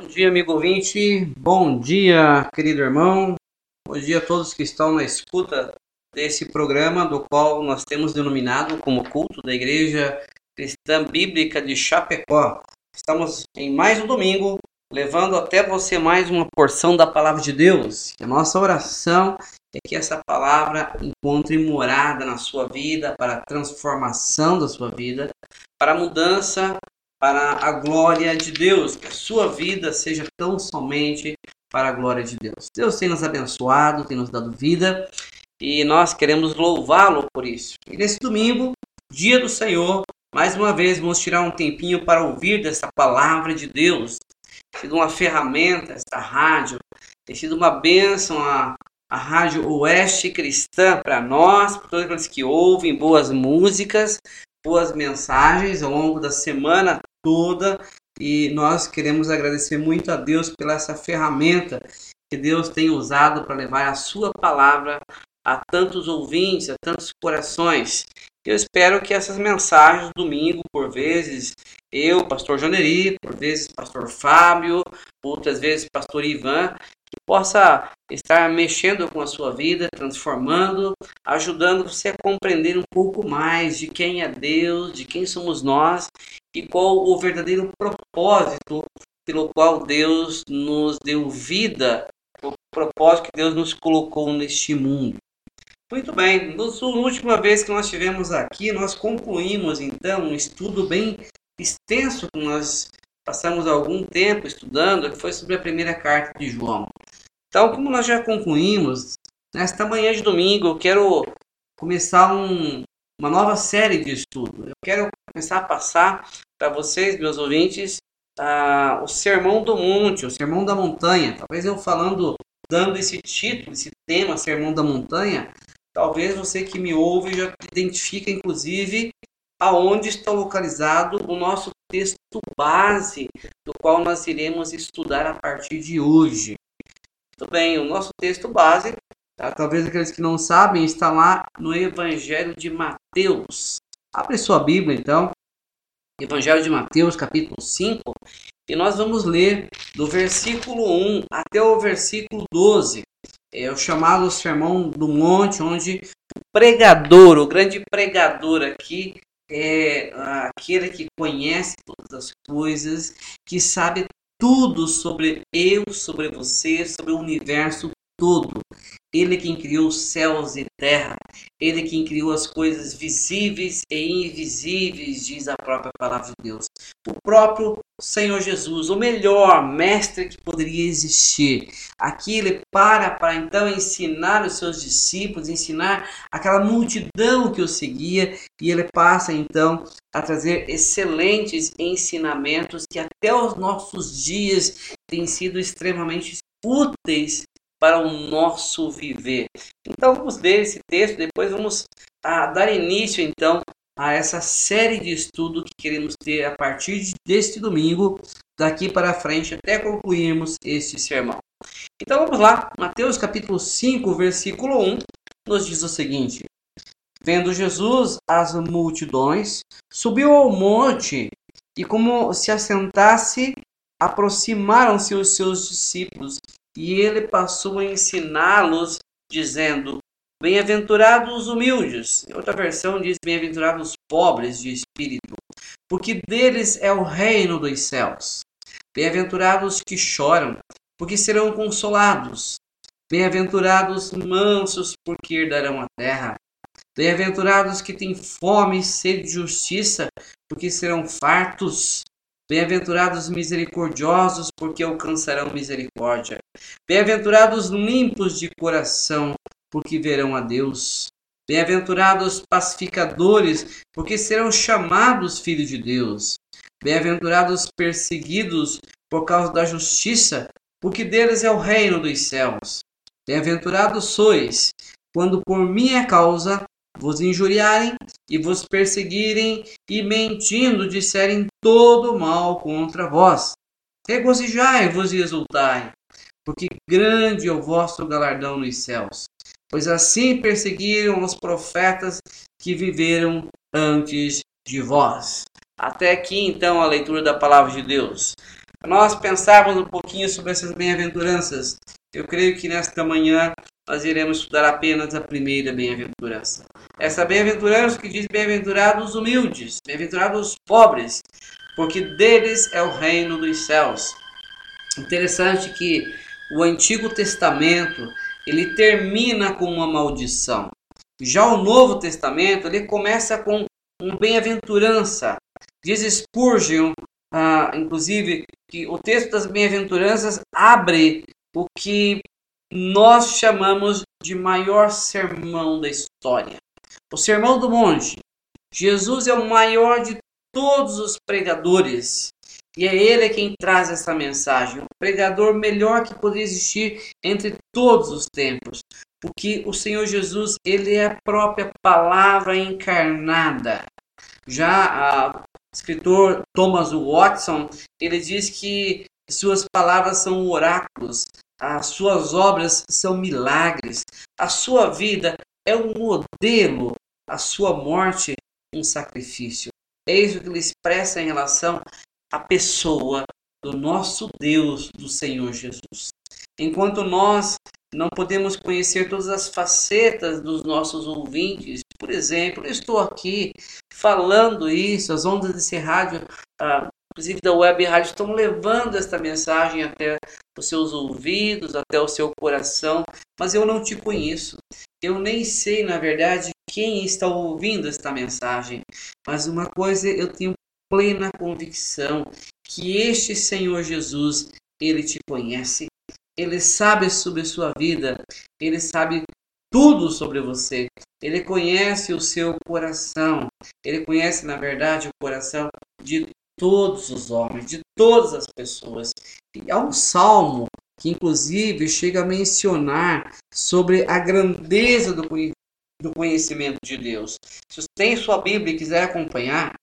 Bom dia, amigo ouvinte. Bom dia, querido irmão. Bom dia a todos que estão na escuta desse programa, do qual nós temos denominado como culto da Igreja Cristã Bíblica de Chapecó. Estamos em mais um domingo, levando até você mais uma porção da palavra de Deus. A nossa oração é que essa palavra encontre morada na sua vida, para a transformação da sua vida, para a mudança para a glória de Deus, que a sua vida seja tão somente para a glória de Deus. Deus tem nos abençoado, tem nos dado vida e nós queremos louvá-lo por isso. E nesse domingo, dia do Senhor, mais uma vez vamos tirar um tempinho para ouvir dessa palavra de Deus. Tem sido uma ferramenta esta rádio, tem sido uma bênção a, a Rádio Oeste Cristã para nós, para todos aqueles que ouvem boas músicas, boas mensagens ao longo da semana toda e nós queremos agradecer muito a Deus pela essa ferramenta que Deus tem usado para levar a sua palavra a tantos ouvintes, a tantos corações. Eu espero que essas mensagens domingo, por vezes, eu, pastor Janeri, por vezes pastor Fábio, outras vezes pastor Ivan, possa estar mexendo com a sua vida, transformando, ajudando você a compreender um pouco mais de quem é Deus, de quem somos nós e qual o verdadeiro propósito pelo qual Deus nos deu vida, o propósito que Deus nos colocou neste mundo. Muito bem, na última vez que nós tivemos aqui, nós concluímos então um estudo bem extenso que nós passamos algum tempo estudando, que foi sobre a primeira carta de João. Então, como nós já concluímos, nesta manhã de domingo eu quero começar um, uma nova série de estudo. Eu quero começar a passar para vocês, meus ouvintes, uh, o Sermão do Monte, o Sermão da Montanha. Talvez eu falando, dando esse título, esse tema, Sermão da Montanha, talvez você que me ouve já identifica, inclusive, aonde está localizado o nosso texto base, do qual nós iremos estudar a partir de hoje. Muito bem, o nosso texto base, tá? talvez aqueles que não sabem, está lá no Evangelho de Mateus. Abre sua Bíblia, então, Evangelho de Mateus, capítulo 5, e nós vamos ler do versículo 1 até o versículo 12. É o chamado Sermão do Monte, onde o pregador, o grande pregador aqui, é aquele que conhece todas as coisas, que sabe tudo sobre eu, sobre você, sobre o universo todo. Ele quem criou céus e terra. Ele quem criou as coisas visíveis e invisíveis, diz a própria palavra de Deus. O próprio Senhor Jesus, o melhor mestre que poderia existir. Aqui ele para para então ensinar os seus discípulos, ensinar aquela multidão que o seguia, e ele passa então a trazer excelentes ensinamentos que até os nossos dias têm sido extremamente úteis para o nosso viver. Então vamos ler esse texto, depois vamos ah, dar início então a essa série de estudo que queremos ter a partir deste domingo, daqui para frente até concluirmos este sermão. Então vamos lá, Mateus capítulo 5, versículo 1, nos diz o seguinte: Vendo Jesus as multidões, subiu ao monte e, como se assentasse, aproximaram-se os seus discípulos e ele passou a ensiná-los, dizendo: Bem-aventurados os humildes. Outra versão diz: Bem-aventurados os pobres de espírito, porque deles é o reino dos céus. Bem-aventurados os que choram, porque serão consolados. Bem-aventurados mansos, porque herdarão a terra. Bem-aventurados que têm fome e sede de justiça, porque serão fartos. Bem-aventurados misericordiosos, porque alcançarão misericórdia. Bem-aventurados limpos de coração, porque verão a Deus. Bem-aventurados pacificadores, porque serão chamados filhos de Deus. Bem-aventurados perseguidos por causa da justiça, porque deles é o reino dos céus. Bem-aventurados sois, quando por minha causa vos injuriarem e vos perseguirem e mentindo disserem todo mal contra vós. Regozijai-vos e exultai, porque grande é o vosso galardão nos céus. Pois assim perseguiram os profetas que viveram antes de vós. Até aqui então a leitura da palavra de Deus. nós pensarmos um pouquinho sobre essas bem-aventuranças, eu creio que nesta manhã nós iremos estudar apenas a primeira bem-aventurança. Essa bem-aventurança que diz bem-aventurados humildes, bem-aventurados pobres, porque deles é o reino dos céus. Interessante que o Antigo Testamento ele termina com uma maldição. Já o Novo Testamento ele começa com um bem-aventurança. Diz Spurgeon, ah, inclusive, que o texto das bem-aventuranças abre o que nós chamamos de maior sermão da história. O Sermão do Monte. Jesus é o maior de todos os pregadores. E é ele quem traz essa mensagem. O pregador melhor que poderia existir entre todos os tempos. Porque o Senhor Jesus, ele é a própria palavra encarnada. Já o escritor Thomas Watson, ele diz que suas palavras são oráculos, as suas obras são milagres, a sua vida é um modelo, a sua morte um sacrifício. É isso que ele expressa em relação à pessoa do nosso Deus, do Senhor Jesus. Enquanto nós não podemos conhecer todas as facetas dos nossos ouvintes, por exemplo, eu estou aqui falando isso, as ondas desse rádio ah, inclusive da web rádio, estão levando esta mensagem até os seus ouvidos, até o seu coração, mas eu não te conheço. Eu nem sei, na verdade, quem está ouvindo esta mensagem, mas uma coisa eu tenho plena convicção que este Senhor Jesus, ele te conhece, ele sabe sobre a sua vida, ele sabe tudo sobre você. Ele conhece o seu coração. Ele conhece, na verdade, o coração de todos os homens, de todas as pessoas. E há um salmo que, inclusive, chega a mencionar sobre a grandeza do conhecimento de Deus. Se você tem sua Bíblia e quiser acompanhar,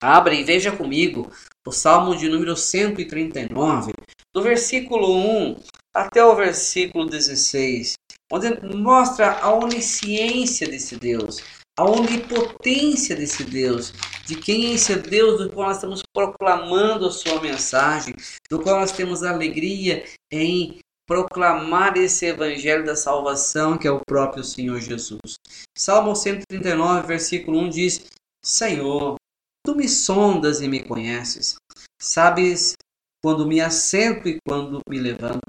abra e veja comigo o Salmo de número 139, do versículo 1 até o versículo 16, onde mostra a onisciência desse Deus, a onipotência desse Deus, de quem é esse Deus do qual nós estamos proclamando a sua mensagem, do qual nós temos alegria em proclamar esse evangelho da salvação que é o próprio Senhor Jesus. Salmo 139, versículo 1 diz: Senhor, tu me sondas e me conheces, sabes quando me assento e quando me levanto.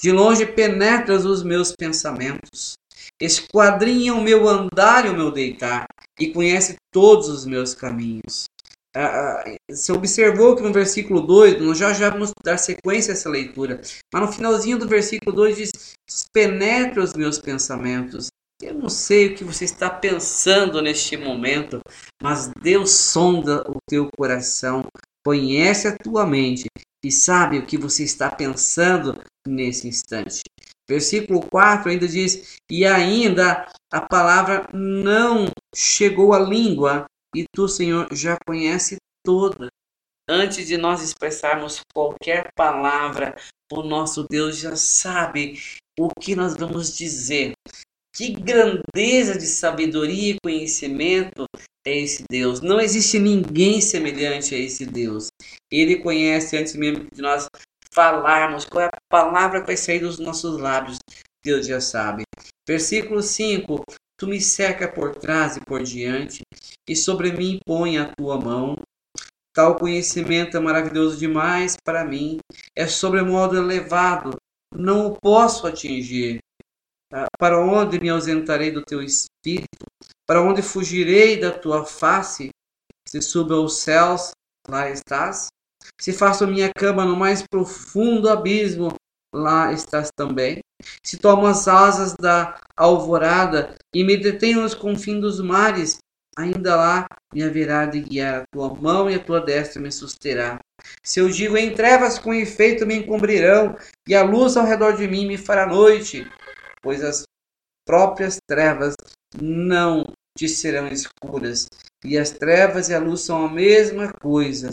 De longe penetras os meus pensamentos esquadrinha o meu andar e o meu deitar, e conhece todos os meus caminhos. Ah, ah, você observou que no versículo 2, nós já, já vamos dar sequência a essa leitura, mas no finalzinho do versículo 2 diz: penetra os meus pensamentos. Eu não sei o que você está pensando neste momento, mas Deus sonda o teu coração, conhece a tua mente e sabe o que você está pensando nesse instante. Versículo 4 ainda diz: E ainda a palavra não chegou à língua, e tu, Senhor, já conhece toda. Antes de nós expressarmos qualquer palavra, o nosso Deus já sabe o que nós vamos dizer. Que grandeza de sabedoria e conhecimento é esse Deus. Não existe ninguém semelhante a esse Deus. Ele conhece antes mesmo de nós falarmos, qual é a palavra que vai sair dos nossos lábios, Deus já sabe. Versículo 5: Tu me cerca por trás e por diante, e sobre mim põe a tua mão. Tal conhecimento é maravilhoso demais para mim, é sobremodo elevado, não o posso atingir. Ah, para onde me ausentarei do teu espírito? Para onde fugirei da tua face? Se subo aos céus, lá estás. Se faço minha cama no mais profundo abismo, lá estás também. Se tomo as asas da alvorada e me detenho nos confins dos mares, ainda lá me haverá de guiar a tua mão e a tua destra me susterá. Se eu digo em trevas com efeito me encobrirão, e a luz ao redor de mim me fará noite, pois as próprias trevas não te serão escuras, e as trevas e a luz são a mesma coisa.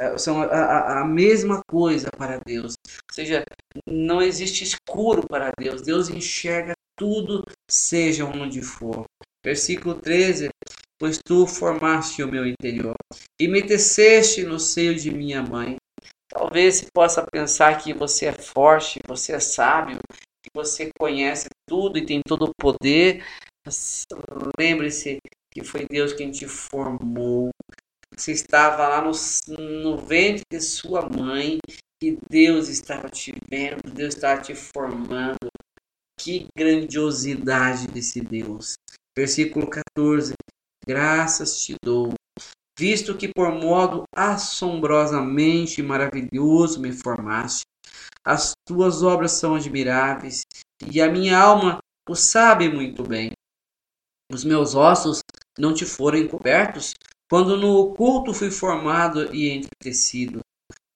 É, são a, a, a, mesma coisa para Deus. Ou seja, não existe escuro para Deus. Deus enxerga tudo, seja onde for. Versículo 13: Pois tu formaste o meu interior e me teceste no seio de minha mãe. Talvez você possa pensar que você é forte, você é sábio, você conhece tudo e tem todo o poder. Lembre-se que foi Deus quem te formou. Você estava lá no, no ventre de sua mãe e Deus estava te vendo, Deus estava te formando. Que grandiosidade desse Deus. Versículo 14: Graças te dou, visto que por modo assombrosamente maravilhoso me formaste. As tuas obras são admiráveis, e a minha alma o sabe muito bem. Os meus ossos não te foram encobertos, quando no oculto fui formado e entretecido,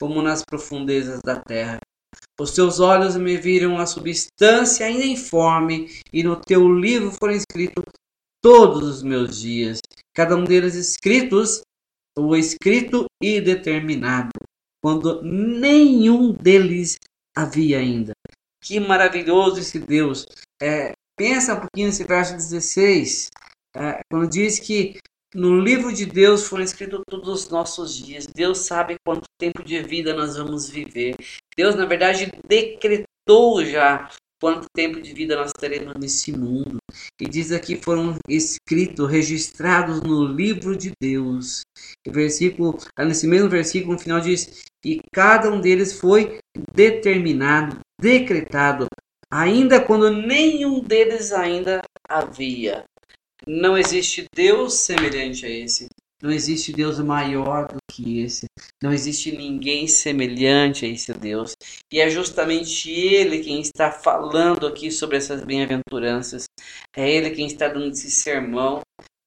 como nas profundezas da terra. Os teus olhos me viram a substância ainda informe, e no teu livro foram escritos todos os meus dias, cada um deles escritos, ou escrito e determinado, quando nenhum deles havia ainda. Que maravilhoso esse Deus! É, pensa um pouquinho nesse verso 16, é, quando diz que no livro de Deus foram escritos todos os nossos dias. Deus sabe quanto tempo de vida nós vamos viver. Deus, na verdade, decretou já quanto tempo de vida nós teremos nesse mundo. E diz aqui foram escritos, registrados no livro de Deus. E versículo, nesse mesmo versículo, no final diz: "E cada um deles foi determinado, decretado, ainda quando nenhum deles ainda havia." Não existe Deus semelhante a esse. Não existe Deus maior do que esse. Não existe ninguém semelhante a esse Deus. E é justamente Ele quem está falando aqui sobre essas bem-aventuranças. É Ele quem está dando esse sermão.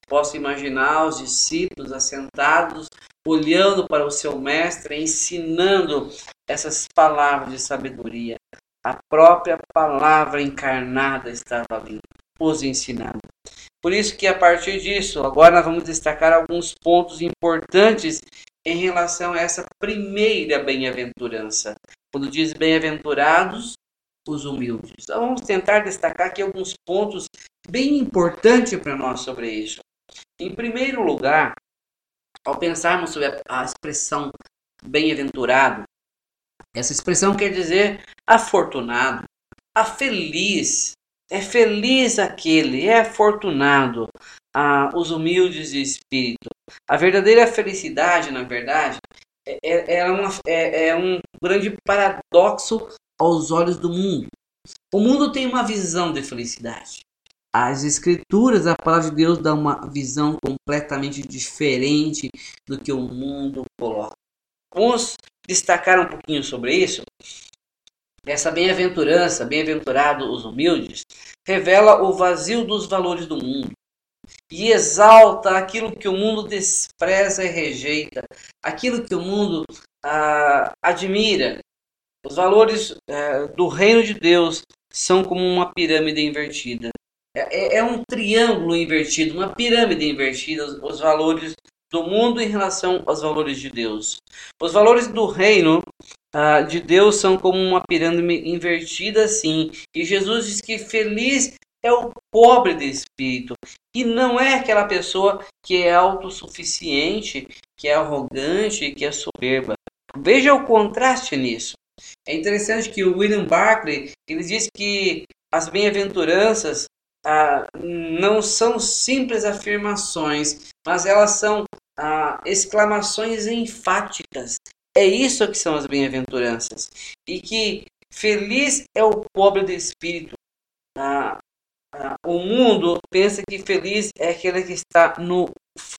Posso imaginar os discípulos assentados, olhando para o seu mestre, ensinando essas palavras de sabedoria. A própria palavra encarnada estava ali, os ensinando. Por isso que a partir disso, agora nós vamos destacar alguns pontos importantes em relação a essa primeira bem-aventurança. Quando diz bem-aventurados os humildes. Então vamos tentar destacar aqui alguns pontos bem importantes para nós sobre isso. Em primeiro lugar, ao pensarmos sobre a expressão bem-aventurado, essa expressão quer dizer afortunado, a feliz, é feliz aquele, é afortunado, ah, os humildes de espírito. A verdadeira felicidade, na verdade, é, é, é, uma, é, é um grande paradoxo aos olhos do mundo. O mundo tem uma visão de felicidade. As escrituras, a palavra de Deus dá uma visão completamente diferente do que o mundo coloca. Vamos destacar um pouquinho sobre isso essa bem-aventurança, bem-aventurado os humildes, revela o vazio dos valores do mundo e exalta aquilo que o mundo despreza e rejeita, aquilo que o mundo ah, admira. Os valores ah, do reino de Deus são como uma pirâmide invertida. É, é, é um triângulo invertido, uma pirâmide invertida, os, os valores do mundo em relação aos valores de Deus. Os valores do reino uh, de Deus são como uma pirâmide invertida assim. E Jesus diz que feliz é o pobre de espírito e não é aquela pessoa que é autossuficiente, que é arrogante, que é soberba. Veja o contraste nisso. É interessante que o William Barclay ele diz que as bem-aventuranças ah, não são simples afirmações, mas elas são ah, exclamações enfáticas. É isso que são as bem-aventuranças. E que feliz é o pobre de espírito. Ah, ah, o mundo pensa que feliz é aquele que está no,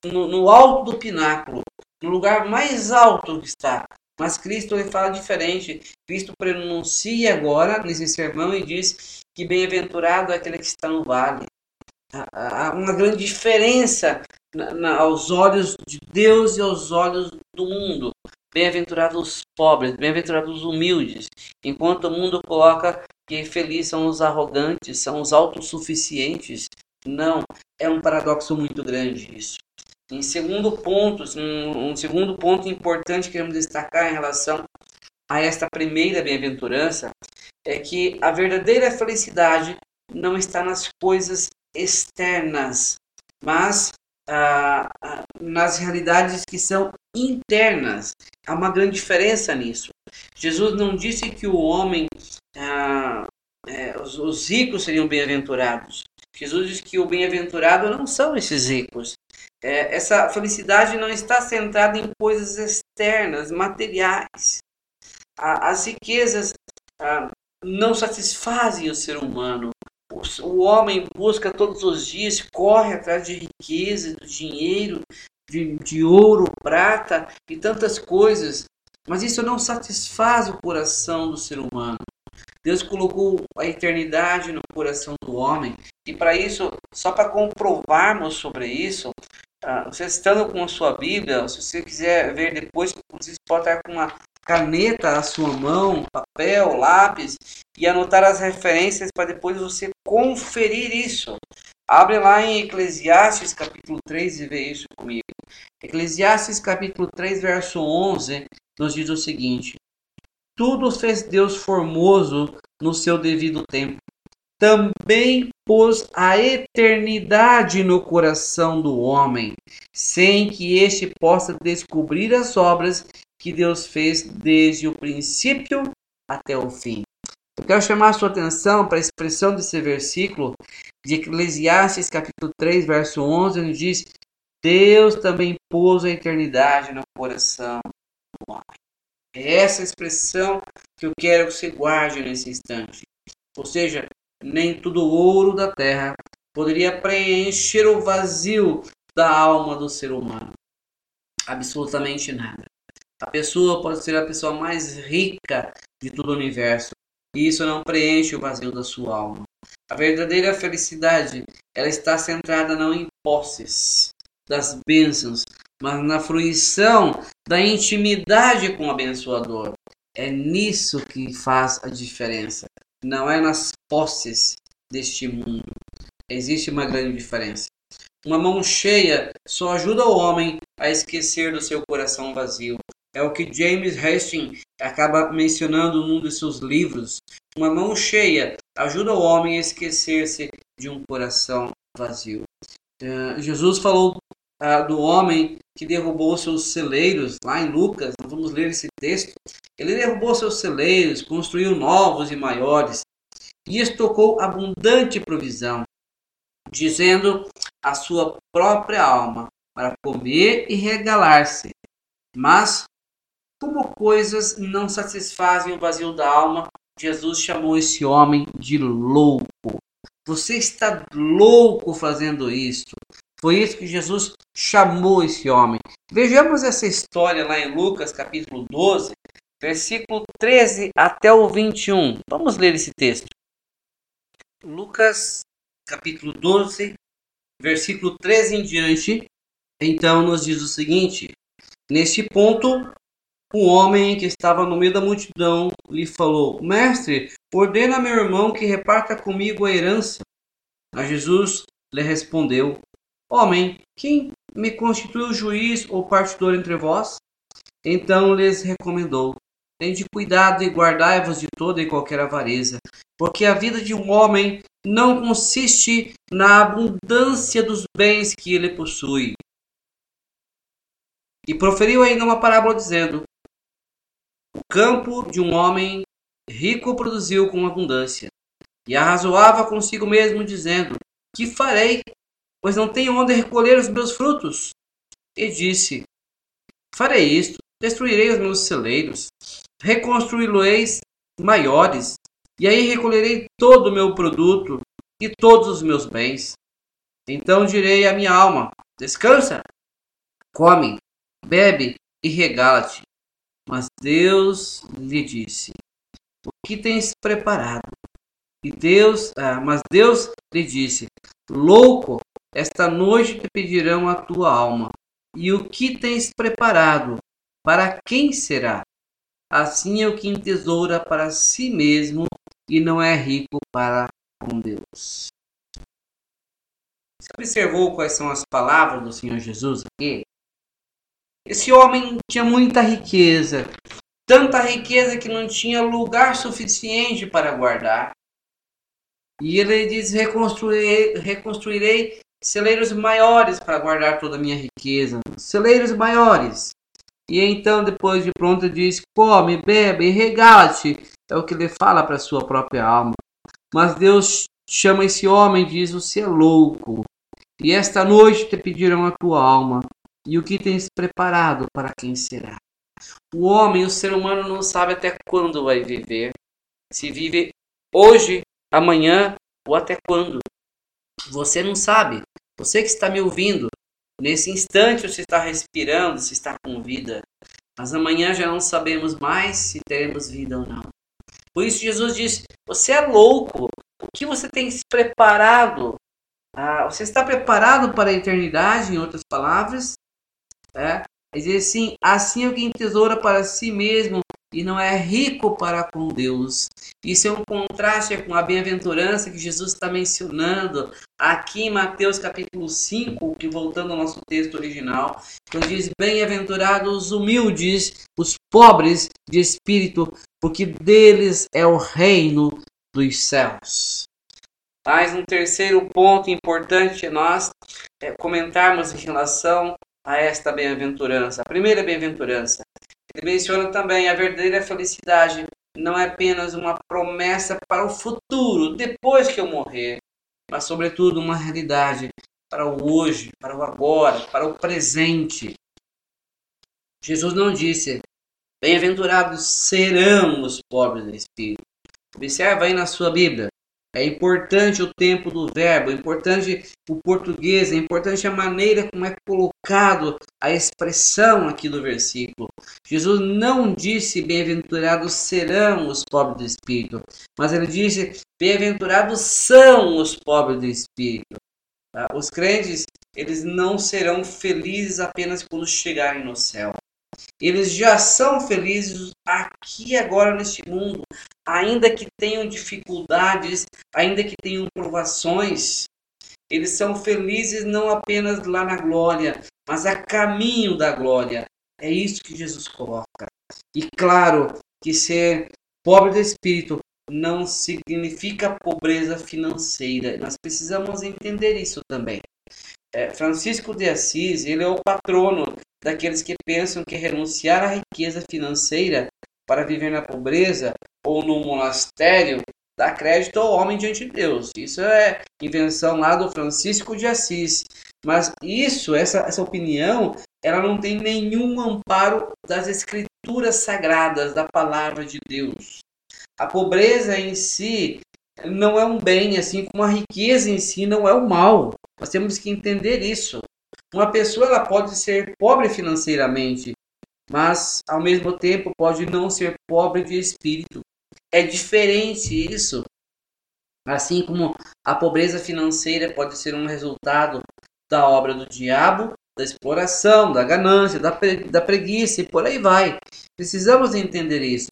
no, no alto do pináculo, no lugar mais alto que está. Mas Cristo ele fala diferente. Cristo pronuncia agora nesse sermão e diz que bem-aventurado é aquele que está no vale. Há uma grande diferença na, na, aos olhos de Deus e aos olhos do mundo. Bem-aventurados os pobres, bem-aventurados os humildes, enquanto o mundo coloca que felizes são os arrogantes, são os autossuficientes. Não, é um paradoxo muito grande isso. Em segundo ponto, um, segundo ponto importante que queremos destacar em relação a esta primeira bem-aventurança é que a verdadeira felicidade não está nas coisas externas, mas ah, nas realidades que são internas. Há uma grande diferença nisso. Jesus não disse que o homem, ah, é, os, os ricos seriam bem-aventurados. Jesus diz que o bem-aventurado não são esses ricos. É, essa felicidade não está centrada em coisas externas, materiais. as riquezas ah, não satisfazem o ser humano. O, homem busca todos os dias, corre atrás de riqueza, do dinheiro, de, de ouro, prata e tantas coisas. Mas isso não satisfaz o coração do ser humano. Deus colocou a eternidade no coração do homem. E para isso, só para comprovarmos sobre isso, uh, você estando com a sua Bíblia, se você quiser ver depois, você pode estar com uma caneta à sua mão, papel, lápis e anotar as referências para depois você conferir isso. Abre lá em Eclesiastes capítulo 3 e vê isso comigo. Eclesiastes capítulo 3, verso 11, nos diz o seguinte: Tudo fez Deus formoso no seu devido tempo. Também pôs a eternidade no coração do homem, sem que este possa descobrir as obras que Deus fez desde o princípio até o fim. Eu quero chamar a sua atenção para a expressão desse versículo de Eclesiastes capítulo 3, verso 11, onde diz: Deus também pôs a eternidade no coração do homem. É essa expressão que eu quero que você guarde nesse instante. Ou seja, nem tudo ouro da terra poderia preencher o vazio da alma do ser humano. Absolutamente nada. A pessoa pode ser a pessoa mais rica de todo o universo, e isso não preenche o vazio da sua alma. A verdadeira felicidade, ela está centrada não em posses das bênçãos, mas na fruição da intimidade com o abençoador. É nisso que faz a diferença. Não é nas posses deste mundo. Existe uma grande diferença. Uma mão cheia só ajuda o homem a esquecer do seu coração vazio. É o que James Hastings acaba mencionando num de seus livros. Uma mão cheia ajuda o homem a esquecer-se de um coração vazio. Uh, Jesus falou uh, do homem que derrubou seus celeiros, lá em Lucas, vamos ler esse texto. Ele derrubou seus celeiros, construiu novos e maiores, e estocou abundante provisão, dizendo a sua própria alma para comer e regalar-se. Mas como coisas não satisfazem o vazio da alma, Jesus chamou esse homem de louco. Você está louco fazendo isto. Foi isso que Jesus chamou esse homem. Vejamos essa história lá em Lucas capítulo 12, versículo 13 até o 21. Vamos ler esse texto. Lucas capítulo 12, versículo 13 em diante. Então nos diz o seguinte: Neste ponto, um homem que estava no meio da multidão lhe falou: Mestre, ordena a meu irmão que reparta comigo a herança. A Jesus lhe respondeu: Homem, quem me constituiu juiz ou partidor entre vós? Então lhes recomendou: Tende cuidado e guardai-vos de toda e qualquer avareza, porque a vida de um homem não consiste na abundância dos bens que ele possui. E proferiu ainda uma parábola dizendo: o campo de um homem rico produziu com abundância, e arrazoava consigo mesmo, dizendo: Que farei, pois não tenho onde recolher os meus frutos? E disse: Farei isto, destruirei os meus celeiros, reconstruí-los maiores, e aí recolherei todo o meu produto e todos os meus bens. Então direi à minha alma: Descansa, come, bebe e regala-te mas Deus lhe disse: O que tens preparado? E Deus, ah, mas Deus lhe disse: Louco, esta noite te pedirão a tua alma. E o que tens preparado? Para quem será? Assim é o que entesoura para si mesmo e não é rico para com Deus. Você observou quais são as palavras do Senhor Jesus aqui? Esse homem tinha muita riqueza, tanta riqueza que não tinha lugar suficiente para guardar. E ele diz: reconstruirei, reconstruirei celeiros maiores para guardar toda a minha riqueza. Celeiros maiores. E então, depois de pronto, diz: come, bebe regala-te. É o que ele fala para sua própria alma. Mas Deus chama esse homem e diz: Você é louco. E esta noite te pedirão a tua alma. E o que tens preparado para quem será? O homem, o ser humano, não sabe até quando vai viver. Se vive hoje, amanhã ou até quando. Você não sabe. Você que está me ouvindo, nesse instante você está respirando, se está com vida. Mas amanhã já não sabemos mais se teremos vida ou não. Por isso Jesus diz: Você é louco. O que você tem se preparado? Ah, você está preparado para a eternidade, em outras palavras? É? Ele diz assim: Assim é quem tesoura para si mesmo e não é rico para com Deus. Isso é um contraste com a bem-aventurança que Jesus está mencionando aqui em Mateus capítulo 5, que voltando ao nosso texto original, quando diz: Bem-aventurados os humildes, os pobres de espírito, porque deles é o reino dos céus. Mais um terceiro ponto importante nós é, comentarmos em relação a esta bem-aventurança. A primeira bem-aventurança ele menciona também a verdadeira felicidade não é apenas uma promessa para o futuro, depois que eu morrer, mas sobretudo uma realidade para o hoje, para o agora, para o presente. Jesus não disse: Bem-aventurados serão os pobres de espírito. Observa aí na sua Bíblia. É importante o tempo do verbo, é importante o português, é importante a maneira como é colocado a expressão aqui do versículo. Jesus não disse bem-aventurados serão os pobres de espírito, mas ele disse bem-aventurados são os pobres de espírito. Tá? Os crentes, eles não serão felizes apenas quando chegarem no céu. Eles já são felizes aqui agora neste mundo, ainda que tenham dificuldades, ainda que tenham provações. Eles são felizes não apenas lá na glória, mas a caminho da glória. É isso que Jesus coloca. E claro que ser pobre de espírito não significa pobreza financeira. Nós precisamos entender isso também. É, Francisco de Assis, ele é o patrono daqueles que pensam que renunciar à riqueza financeira para viver na pobreza ou no monastério dá crédito ao homem diante de Deus. Isso é invenção lá do Francisco de Assis. Mas isso, essa, essa opinião, ela não tem nenhum amparo das escrituras sagradas, da palavra de Deus. A pobreza em si não é um bem, assim como a riqueza em si não é o mal. Nós temos que entender isso. Uma pessoa ela pode ser pobre financeiramente, mas ao mesmo tempo pode não ser pobre de espírito. É diferente isso. Assim como a pobreza financeira pode ser um resultado da obra do diabo, da exploração, da ganância, da, pre da preguiça e por aí vai. Precisamos entender isso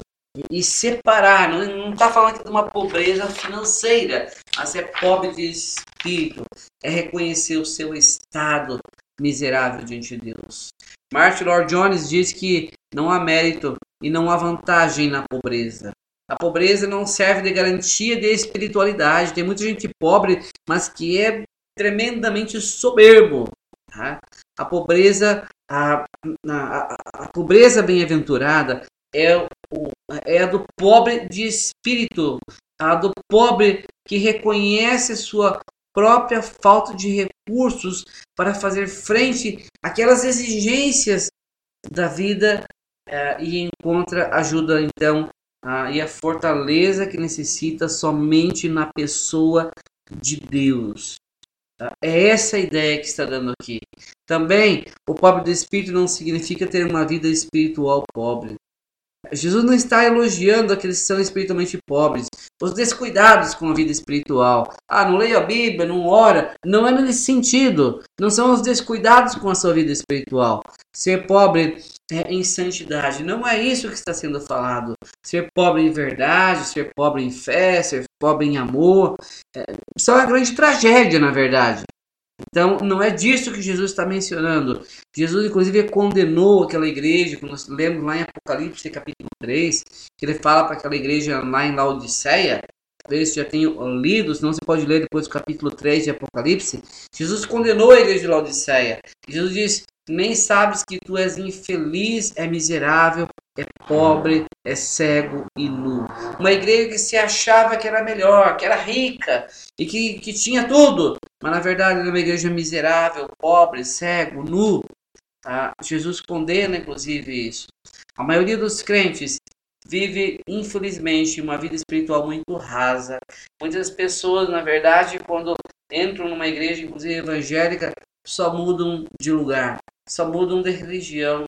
e separar. Não está falando aqui de uma pobreza financeira, mas é pobre de espírito. É reconhecer o seu estado miserável diante de Deus. Martin Lord Jones diz que não há mérito e não há vantagem na pobreza. A pobreza não serve de garantia de espiritualidade. Tem muita gente pobre, mas que é tremendamente soberbo. Tá? A pobreza, a, a, a pobreza bem-aventurada é, é a do pobre de espírito, a do pobre que reconhece sua própria falta de recursos para fazer frente àquelas exigências da vida uh, e encontra ajuda então e a fortaleza que necessita somente na pessoa de Deus. Uh, é essa a ideia que está dando aqui. Também, o pobre do espírito não significa ter uma vida espiritual pobre. Jesus não está elogiando aqueles que são espiritualmente pobres, os descuidados com a vida espiritual. Ah, não leio a Bíblia, não ora. Não é nesse sentido. Não são os descuidados com a sua vida espiritual. Ser pobre é em santidade. Não é isso que está sendo falado. Ser pobre em verdade, ser pobre em fé, ser pobre em amor. É, isso é uma grande tragédia, na verdade. Então, não é disso que Jesus está mencionando. Jesus, inclusive, condenou aquela igreja, como nós lemos lá em Apocalipse, capítulo 3, que ele fala para aquela igreja lá em Laodiceia. Talvez já tenham lido, senão você pode ler depois do capítulo 3 de Apocalipse. Jesus condenou a igreja de Laodiceia. Jesus diz: nem sabes que tu és infeliz, é miserável, é pobre, é cego e nu. Uma igreja que se achava que era melhor, que era rica e que, que tinha tudo, mas na verdade era uma igreja miserável, pobre, cego, nu. Tá? Jesus condena inclusive isso. A maioria dos crentes vive, infelizmente, uma vida espiritual muito rasa. Muitas pessoas, na verdade, quando entram numa igreja, inclusive evangélica, só mudam de lugar, só mudam de religião.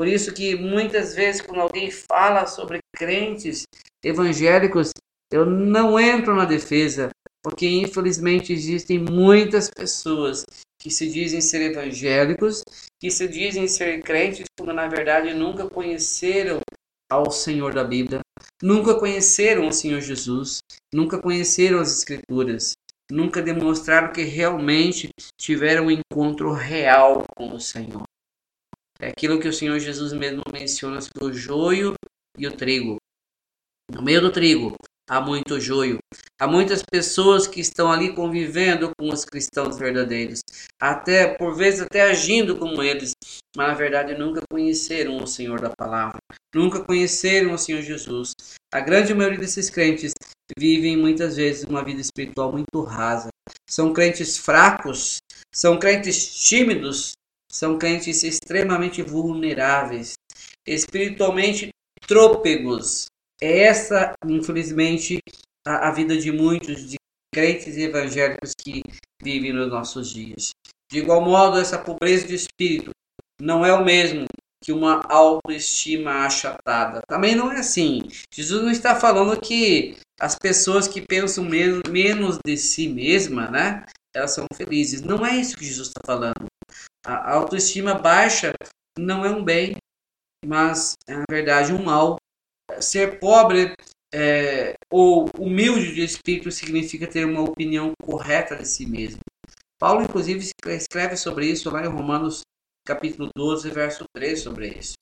Por isso que muitas vezes quando alguém fala sobre crentes evangélicos, eu não entro na defesa, porque infelizmente existem muitas pessoas que se dizem ser evangélicos, que se dizem ser crentes, quando na verdade nunca conheceram ao Senhor da Bíblia, nunca conheceram o Senhor Jesus, nunca conheceram as Escrituras nunca demonstraram que realmente tiveram um encontro real com o Senhor. É aquilo que o Senhor Jesus mesmo menciona sobre o joio e o trigo. No meio do trigo há muito joio. Há muitas pessoas que estão ali convivendo com os cristãos verdadeiros, até por vezes até agindo como eles, mas na verdade nunca conheceram o Senhor da palavra, nunca conheceram o Senhor Jesus. A grande maioria desses crentes vivem muitas vezes uma vida espiritual muito rasa. São crentes fracos, são crentes tímidos, são crentes extremamente vulneráveis, espiritualmente trôpegos. É essa, infelizmente, a, a vida de muitos de crentes evangélicos que vivem nos nossos dias. De igual modo, essa pobreza de espírito não é o mesmo que uma autoestima achatada. Também não é assim. Jesus não está falando que as pessoas que pensam menos, menos de si mesma, né? Elas são felizes. Não é isso que Jesus está falando. A autoestima baixa não é um bem, mas é na verdade um mal. Ser pobre é, ou humilde de espírito significa ter uma opinião correta de si mesmo. Paulo, inclusive, escreve sobre isso lá em Romanos capítulo 12, verso 3, sobre isso.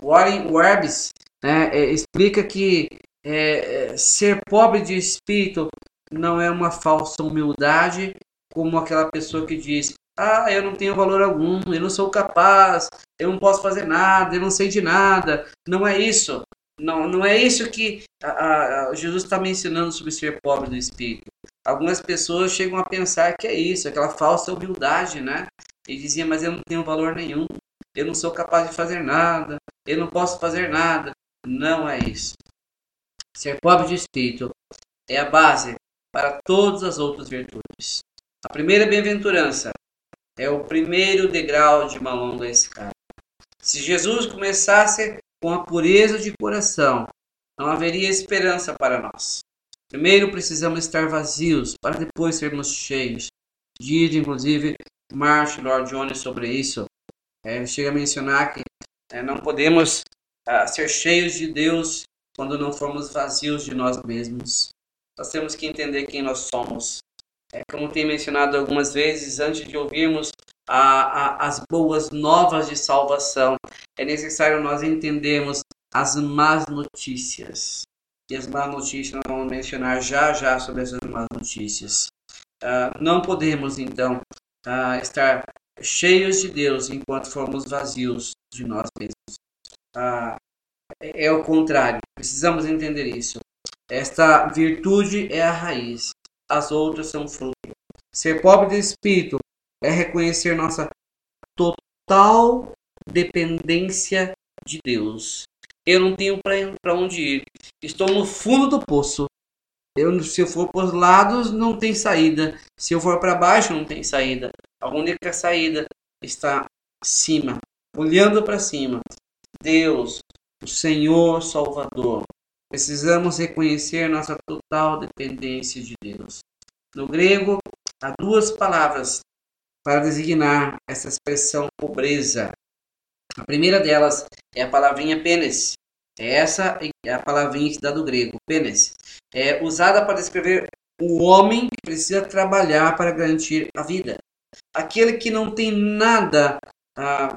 Warren Werbs né, é, explica que é, é, ser pobre de espírito não é uma falsa humildade, como aquela pessoa que diz: Ah, eu não tenho valor algum, eu não sou capaz, eu não posso fazer nada, eu não sei de nada. Não é isso. Não, não é isso que a, a, Jesus está me ensinando sobre ser pobre do espírito. Algumas pessoas chegam a pensar que é isso, aquela falsa humildade, né? E dizia, mas eu não tenho valor nenhum, eu não sou capaz de fazer nada, eu não posso fazer nada. Não é isso. Ser pobre de espírito é a base para todas as outras virtudes. A primeira bem-aventurança é o primeiro degrau de uma longa escada. Se Jesus começasse com a pureza de coração, não haveria esperança para nós. Primeiro precisamos estar vazios para depois sermos cheios. Diz, inclusive, Marsh Lord Jones sobre isso. É, chega a mencionar que é, não podemos uh, ser cheios de Deus quando não formos vazios de nós mesmos. Nós temos que entender quem nós somos. É, como tem mencionado algumas vezes, antes de ouvirmos a, a, as boas novas de salvação, é necessário nós entendermos as más notícias. E as más notícias nós vamos mencionar já já sobre essas más notícias. Uh, não podemos então a estar cheios de Deus enquanto formos vazios de nós mesmos. Ah, é o contrário, precisamos entender isso. Esta virtude é a raiz, as outras são fruto. Ser pobre de espírito é reconhecer nossa total dependência de Deus. Eu não tenho para onde ir. Estou no fundo do poço. Eu, se eu for para os lados, não tem saída. Se eu for para baixo, não tem saída. A única saída está cima, olhando para cima. Deus, o Senhor Salvador. Precisamos reconhecer nossa total dependência de Deus. No grego, há duas palavras para designar essa expressão pobreza. A primeira delas é a palavrinha pênis, essa é a palavrinha que dá do grego, pênis. É usada para descrever o homem que precisa trabalhar para garantir a vida. Aquele que não tem nada ah,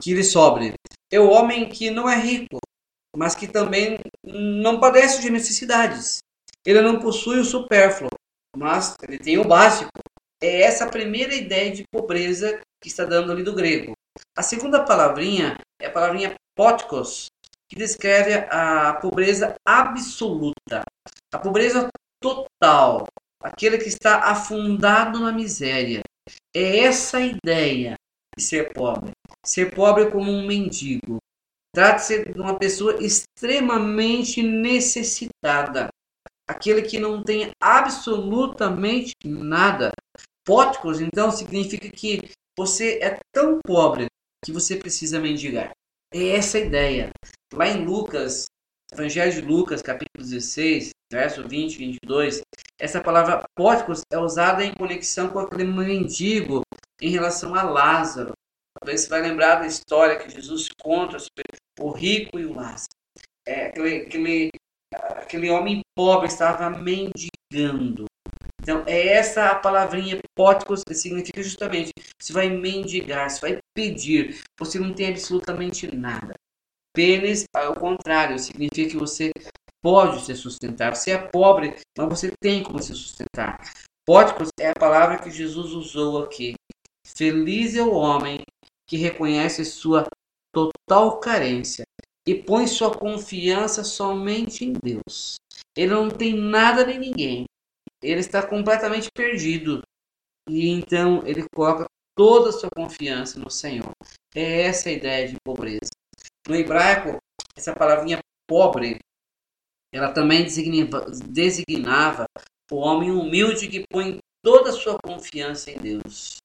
que lhe sobre. É o homem que não é rico, mas que também não padece de necessidades. Ele não possui o supérfluo, mas ele tem o básico. É essa a primeira ideia de pobreza que está dando ali do grego. A segunda palavrinha é a palavrinha póticos, que descreve a pobreza absoluta, a pobreza total, aquele que está afundado na miséria. É essa a ideia de ser pobre. Ser pobre como um mendigo. Trata-se de uma pessoa extremamente necessitada. Aquele que não tem absolutamente nada. Póticos, então, significa que você é tão pobre que você precisa mendigar. É essa a ideia. Lá em Lucas, Evangelho de Lucas, capítulo 16, verso 20 e 22, essa palavra póticos é usada em conexão com aquele mendigo em relação a Lázaro. Talvez você vai lembrar da história que Jesus conta sobre o rico e o Lázaro. É, aquele, aquele, aquele homem pobre estava mendigando. Então, é essa a palavrinha póticos, que significa justamente, você vai mendigar, você vai pedir, você não tem absolutamente nada. Pênis, ao contrário, significa que você pode se sustentar. Você é pobre, mas você tem como se sustentar. Póticos é a palavra que Jesus usou aqui. Feliz é o homem que reconhece sua total carência e põe sua confiança somente em Deus. Ele não tem nada nem ninguém. Ele está completamente perdido. E então ele coloca toda a sua confiança no Senhor. É essa a ideia de pobreza. No hebraico, essa palavrinha pobre, ela também designava, designava o homem humilde que põe toda a sua confiança em Deus.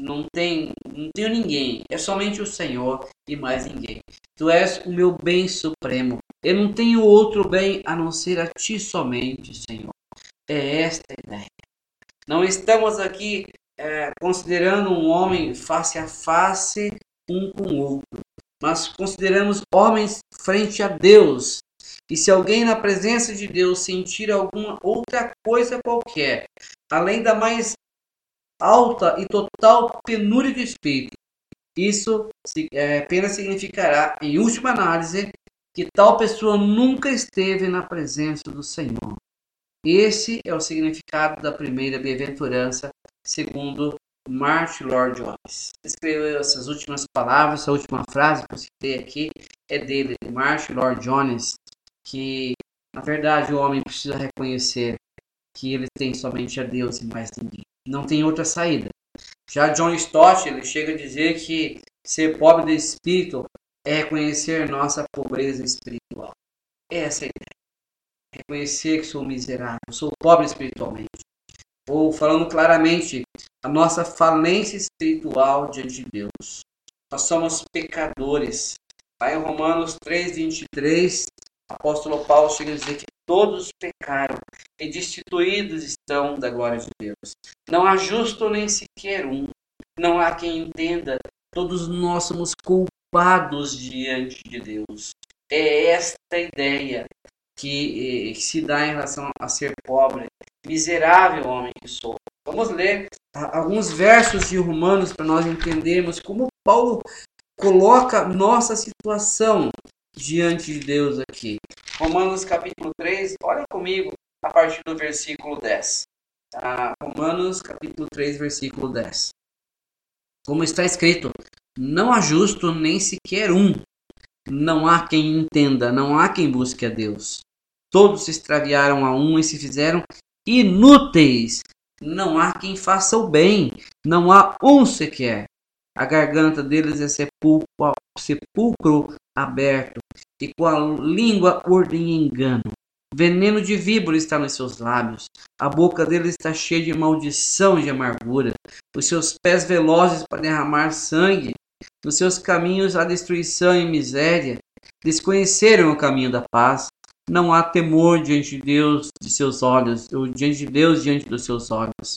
Não tem, não tenho ninguém, é somente o Senhor e mais ninguém. Tu és o meu bem supremo. Eu não tenho outro bem a não ser a ti somente, Senhor. É esta a ideia. Não estamos aqui é, considerando um homem face a face um com o outro mas consideramos homens frente a Deus. E se alguém na presença de Deus sentir alguma outra coisa qualquer, além da mais alta e total penúria de espírito, isso é, apenas significará, em última análise, que tal pessoa nunca esteve na presença do Senhor. Esse é o significado da primeira bem-aventurança, segundo Martin Lord Jones. Escreveu essas últimas palavras, essa última frase que eu citei aqui é dele, de Martin Lord Jones, que na verdade o homem precisa reconhecer que ele tem somente a Deus e mais ninguém. Não tem outra saída. Já John Stott ele chega a dizer que ser pobre de espírito é reconhecer nossa pobreza espiritual. Essa é a ideia. Reconhecer que sou miserável, sou pobre espiritualmente ou falando claramente, a nossa falência espiritual diante de Deus. Nós somos pecadores. Lá em Romanos 3, 23, o apóstolo Paulo chega a dizer que todos pecaram e destituídos estão da glória de Deus. Não há justo nem sequer um. Não há quem entenda. Todos nós somos culpados diante de Deus. É esta ideia que, eh, que se dá em relação a ser pobre. Miserável homem que sou. Vamos ler alguns versos de Romanos para nós entendermos como Paulo coloca nossa situação diante de Deus aqui. Romanos capítulo 3, olha comigo a partir do versículo 10. Tá? Romanos capítulo 3, versículo 10. Como está escrito: Não há justo nem sequer um. Não há quem entenda, não há quem busque a Deus. Todos se extraviaram a um e se fizeram inúteis. Não há quem faça o bem, não há um sequer. A garganta deles é sepulcro, sepulcro aberto, e com a língua ordem engano. Veneno de víbora está nos seus lábios, a boca deles está cheia de maldição e de amargura, os seus pés velozes para derramar sangue, nos seus caminhos há destruição e miséria. Desconheceram o caminho da paz, não há temor diante de Deus de seus olhos, ou diante de Deus diante dos seus olhos.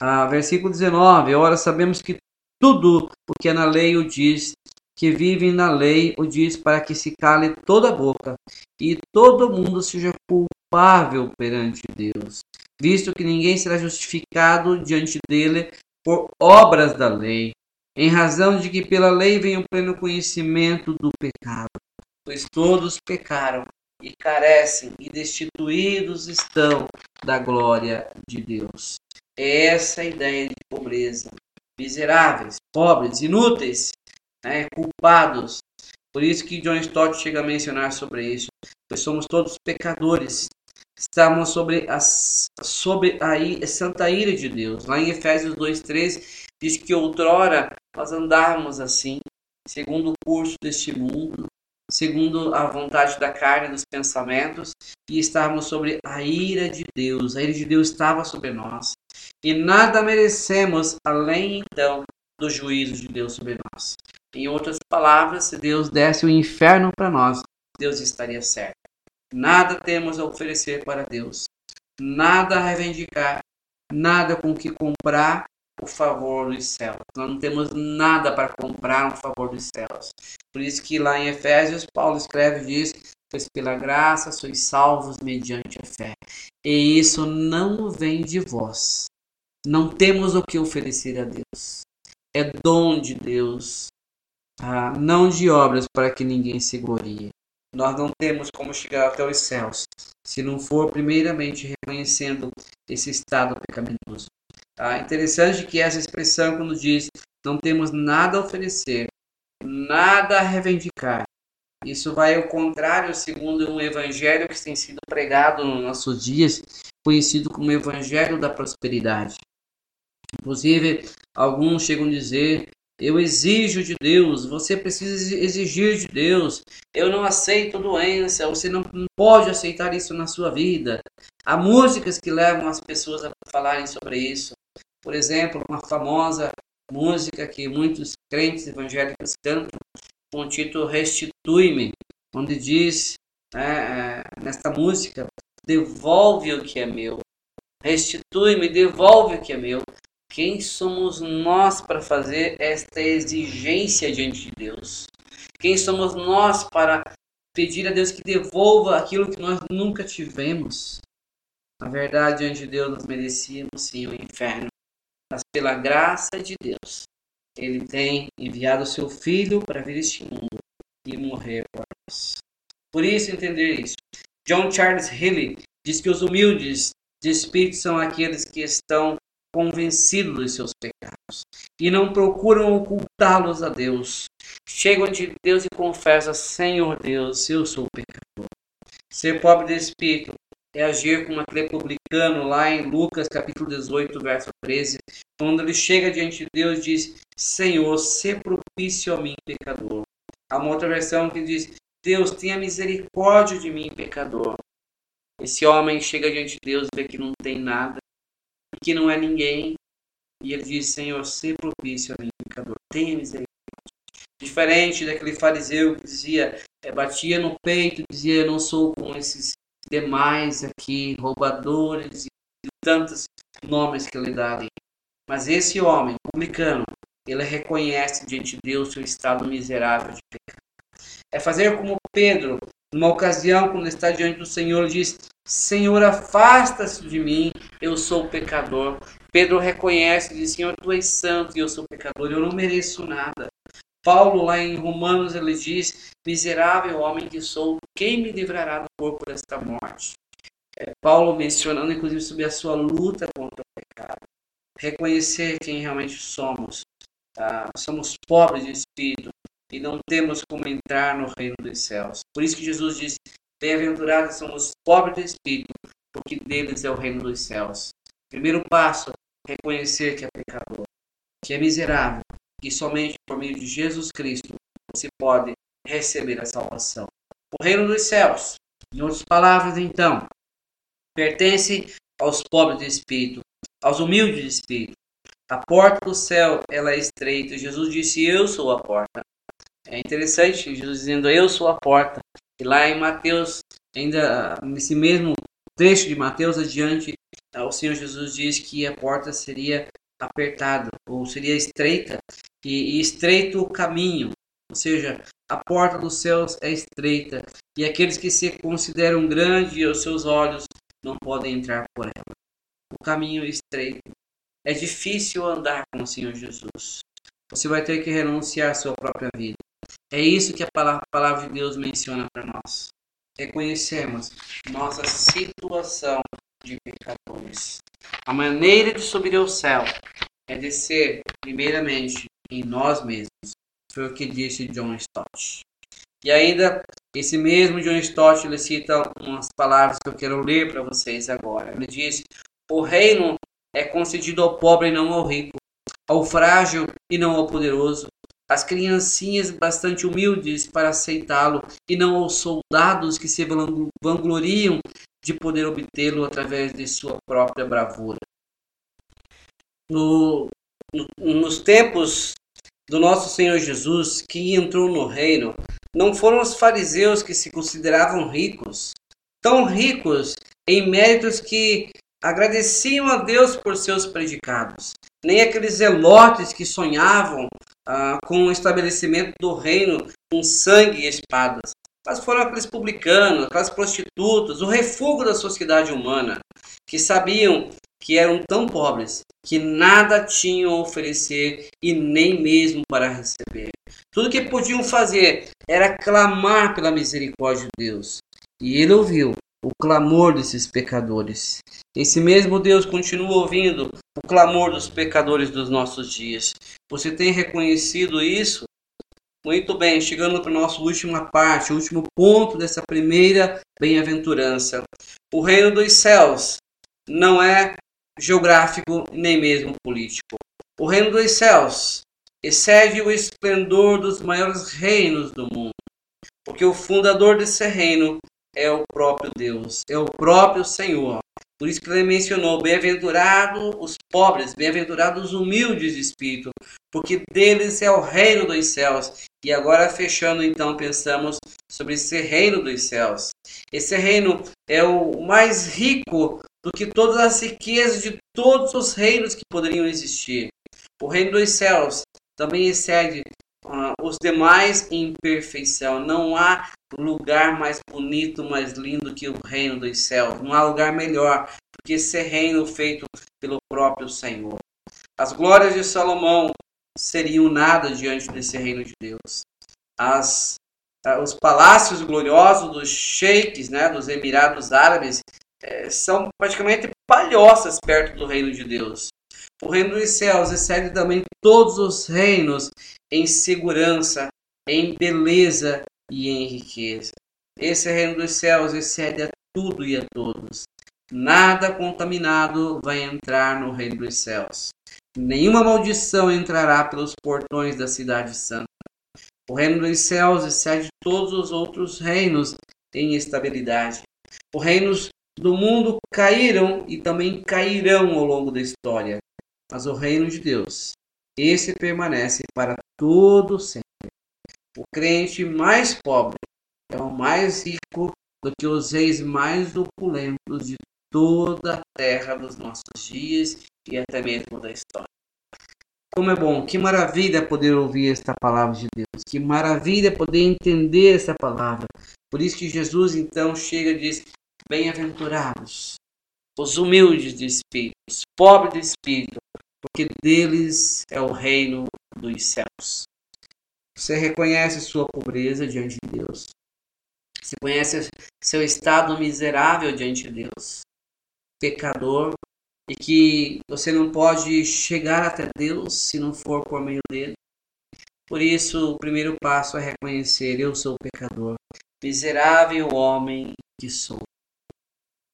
Ah, versículo 19: Ora, sabemos que tudo o que é na lei o diz, que vivem na lei o diz para que se cale toda a boca e todo mundo seja culpável perante Deus, visto que ninguém será justificado diante dele por obras da lei, em razão de que pela lei vem o pleno conhecimento do pecado, pois todos pecaram e carecem e destituídos estão da glória de Deus. É essa a ideia de pobreza. Miseráveis, pobres, inúteis. Né, culpados. Por isso que John Stott chega a mencionar sobre isso, pois somos todos pecadores. Estamos sobre a, sobre a santa ira de Deus. Lá em Efésios 2,3 diz que outrora nós andávamos assim, segundo o curso deste mundo, segundo a vontade da carne dos pensamentos, e estávamos sobre a ira de Deus. A ira de Deus estava sobre nós. E nada merecemos além então do juízo de Deus sobre nós. Em outras palavras, se Deus desse o inferno para nós, Deus estaria certo. Nada temos a oferecer para Deus, nada a reivindicar, nada com que comprar o favor dos céus. Nós não temos nada para comprar o favor dos céus. Por isso que lá em Efésios, Paulo escreve e diz, pois pela graça sois salvos mediante a fé. E isso não vem de vós. Não temos o que oferecer a Deus. É dom de Deus, tá? não de obras para que ninguém se glorie. Nós não temos como chegar até os céus se não for primeiramente reconhecendo esse estado pecaminoso. Tá? Interessante que essa expressão, quando diz não temos nada a oferecer, nada a reivindicar, isso vai ao contrário, segundo um evangelho que tem sido pregado nos nossos dias, conhecido como evangelho da prosperidade. Inclusive, alguns chegam a dizer: Eu exijo de Deus, você precisa exigir de Deus. Eu não aceito doença, você não pode aceitar isso na sua vida. Há músicas que levam as pessoas a falarem sobre isso. Por exemplo, uma famosa música que muitos crentes evangélicos cantam, com o título Restitui-me, onde diz né, é, nesta música: Devolve o que é meu, restitui-me, devolve o que é meu. Quem somos nós para fazer esta exigência diante de Deus? Quem somos nós para pedir a Deus que devolva aquilo que nós nunca tivemos? Na verdade, diante de Deus, nós merecíamos sim o inferno mas pela graça de Deus, ele tem enviado o seu Filho para vir este mundo e morrer por nós. Por isso, entender isso. John Charles Healy diz que os humildes de espírito são aqueles que estão convencidos dos seus pecados e não procuram ocultá-los a Deus. Chegam de Deus e confessam: Senhor Deus, eu sou pecador. Ser pobre de espírito é agir como aquele publicano lá em Lucas capítulo 18, verso 13, quando ele chega diante de Deus diz, Senhor, se propício a mim, pecador. Há uma outra versão que diz, Deus, tenha misericórdia de mim, pecador. Esse homem chega diante de Deus, vê que não tem nada, que não é ninguém, e ele diz, Senhor, se propício a mim, pecador, tenha misericórdia. Diferente daquele fariseu que dizia, é, batia no peito, dizia, não sou como esses demais aqui, roubadores e tantos nomes que ele dá ali. Mas esse homem, publicano, ele reconhece diante de Deus seu estado miserável de pecado. É fazer como Pedro, numa ocasião, quando está diante do Senhor, diz: Senhor, afasta-se de mim, eu sou pecador. Pedro reconhece e diz: Senhor, tu és santo e eu sou pecador, eu não mereço nada. Paulo, lá em Romanos, ele diz: Miserável homem que sou, quem me livrará do corpo desta morte? É, Paulo mencionando, inclusive, sobre a sua luta contra o pecado. Reconhecer quem realmente somos. Tá? Somos pobres de espírito e não temos como entrar no reino dos céus. Por isso que Jesus diz: Bem-aventurados somos pobres de espírito, porque deles é o reino dos céus. Primeiro passo, reconhecer que é pecador, que é miserável, que somente por meio de Jesus Cristo você pode receber a salvação. O reino dos céus, em outras palavras, então, pertence aos pobres de espírito, aos humildes de espírito. A porta do céu ela é estreita. Jesus disse: Eu sou a porta. É interessante Jesus dizendo: Eu sou a porta. E lá em Mateus, ainda nesse mesmo trecho de Mateus adiante, o Senhor Jesus diz que a porta seria apertada ou seria estreita e, e estreito o caminho, ou seja, a porta dos céus é estreita e aqueles que se consideram grandes aos seus olhos não podem entrar por ela. O caminho é estreito. É difícil andar com o Senhor Jesus. Você vai ter que renunciar à sua própria vida. É isso que a palavra de Deus menciona para nós. Reconhecemos nossa situação de pecadores. A maneira de subir ao céu é descer, primeiramente, em nós mesmos, Foi o que disse John Stott. E ainda, esse mesmo John Stott, ele cita umas palavras que eu quero ler para vocês agora. Ele diz, o reino é concedido ao pobre e não ao rico, ao frágil e não ao poderoso, às criancinhas bastante humildes para aceitá-lo e não aos soldados que se vangloriam de poder obtê-lo através de sua própria bravura. No, no, nos tempos do nosso Senhor Jesus, que entrou no reino, não foram os fariseus que se consideravam ricos, tão ricos em méritos que agradeciam a Deus por seus predicados, nem aqueles zelotes que sonhavam ah, com o estabelecimento do reino com sangue e espadas, mas foram aqueles publicanos, aquelas prostitutas, o refúgio da sociedade humana, que sabiam que eram tão pobres que nada tinham a oferecer e nem mesmo para receber. Tudo que podiam fazer era clamar pela misericórdia de Deus. E ele ouviu o clamor desses pecadores. Esse mesmo Deus continua ouvindo o clamor dos pecadores dos nossos dias. Você tem reconhecido isso? Muito bem, chegando para a nossa última parte, o último ponto dessa primeira bem-aventurança. O reino dos céus não é geográfico nem mesmo político. O reino dos céus excede o esplendor dos maiores reinos do mundo, porque o fundador desse reino é o próprio Deus, é o próprio Senhor. Por isso que ele mencionou: bem-aventurados os pobres, bem-aventurados os humildes de espírito, porque deles é o reino dos céus. E agora, fechando, então, pensamos sobre esse reino dos céus. Esse reino é o mais rico do que todas as riquezas de todos os reinos que poderiam existir. O reino dos céus também excede uh, os demais em perfeição. Não há lugar mais bonito, mais lindo que o reino dos céus. Não há lugar melhor do que esse reino feito pelo próprio Senhor. As glórias de Salomão seriam nada diante desse reino de Deus. As, uh, os palácios gloriosos dos sheiks, né, dos Emirados Árabes, é, são praticamente palhoças perto do reino de Deus. O reino dos céus excede também todos os reinos em segurança, em beleza e em riqueza. Esse reino dos céus excede a tudo e a todos. Nada contaminado vai entrar no reino dos céus. Nenhuma maldição entrará pelos portões da cidade santa. O reino dos céus excede todos os outros reinos em estabilidade. Os reinos do mundo caíram e também cairão ao longo da história. Mas o reino de Deus, esse permanece para todo sempre. O crente mais pobre é o mais rico do que os reis mais opulentos de toda a terra dos nossos dias e até mesmo da história. Como é bom, que maravilha poder ouvir esta palavra de Deus, que maravilha poder entender essa palavra. Por isso que Jesus então chega e diz: Bem-aventurados os humildes de espírito, os pobres de espírito, porque deles é o reino dos céus. Você reconhece sua pobreza diante de Deus. Você conhece seu estado miserável diante de Deus, pecador, e que você não pode chegar até Deus se não for por meio dele. Por isso, o primeiro passo é reconhecer: eu sou pecador, miserável homem que sou.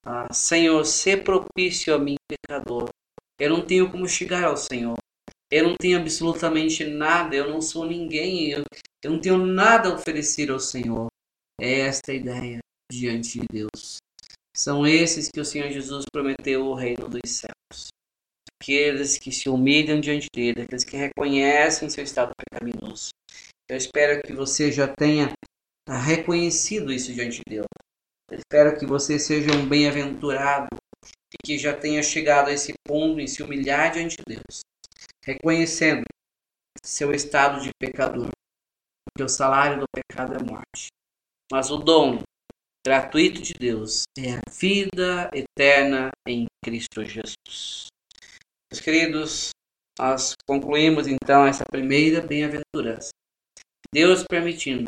Ah, Senhor, se propício a mim, pecador. Eu não tenho como chegar ao Senhor. Eu não tenho absolutamente nada, eu não sou ninguém, eu, eu não tenho nada a oferecer ao Senhor. É esta a ideia diante de Deus. São esses que o Senhor Jesus prometeu o reino dos céus. Aqueles que se humilham diante dele, aqueles que reconhecem seu estado pecaminoso. Eu espero que você já tenha reconhecido isso diante de Deus. Espero que você seja um bem-aventurado que já tenha chegado a esse ponto em se humilhar diante de Deus, reconhecendo seu estado de pecador, porque o salário do pecado é morte. Mas o dom gratuito de Deus é a vida eterna em Cristo Jesus. Meus queridos, nós concluímos então essa primeira bem-aventurança. Deus permitindo,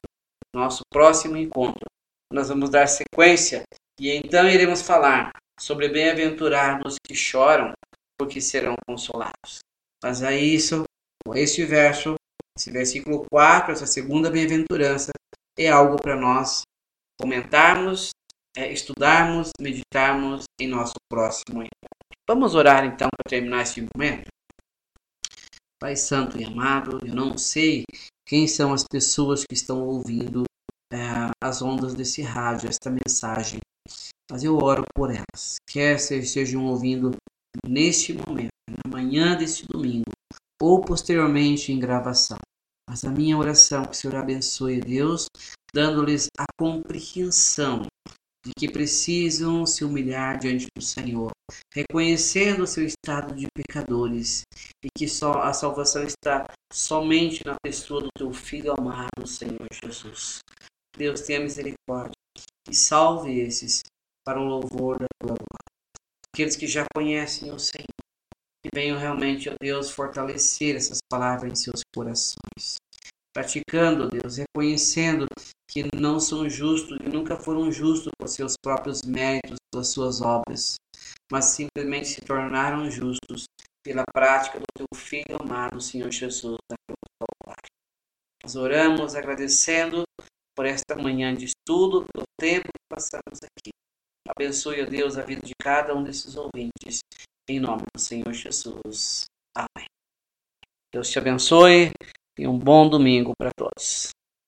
nosso próximo encontro nós vamos dar sequência e então iremos falar sobre bem-aventurados que choram, porque serão consolados. Mas é isso, este verso, Esse versículo 4, essa segunda bem-aventurança, é algo para nós comentarmos, é, estudarmos, meditarmos em nosso próximo encontro. Vamos orar então para terminar esse momento? Pai Santo e amado, eu não sei quem são as pessoas que estão ouvindo é, as ondas desse rádio, esta mensagem, mas eu oro por elas. Quer estejam ouvindo neste momento, na manhã deste domingo, ou posteriormente em gravação. Mas a minha oração é que o Senhor abençoe Deus, dando-lhes a compreensão de que precisam se humilhar diante do Senhor, reconhecendo o seu estado de pecadores e que só a salvação está somente na pessoa do teu filho amado, Senhor Jesus. Deus tenha misericórdia e salve esses para o louvor da tua glória. Aqueles que já conhecem o Senhor, que venham realmente, ó Deus, fortalecer essas palavras em seus corações. Praticando, Deus, reconhecendo que não são justos e nunca foram justos por seus próprios méritos, pelas suas obras, mas simplesmente se tornaram justos pela prática do teu Filho amado, Senhor Jesus, da Nós oramos agradecendo por esta manhã de estudo, pelo tempo que passamos aqui. Abençoe, ó Deus, a vida de cada um desses ouvintes. Em nome do Senhor Jesus. Amém. Deus te abençoe e um bom domingo para todos.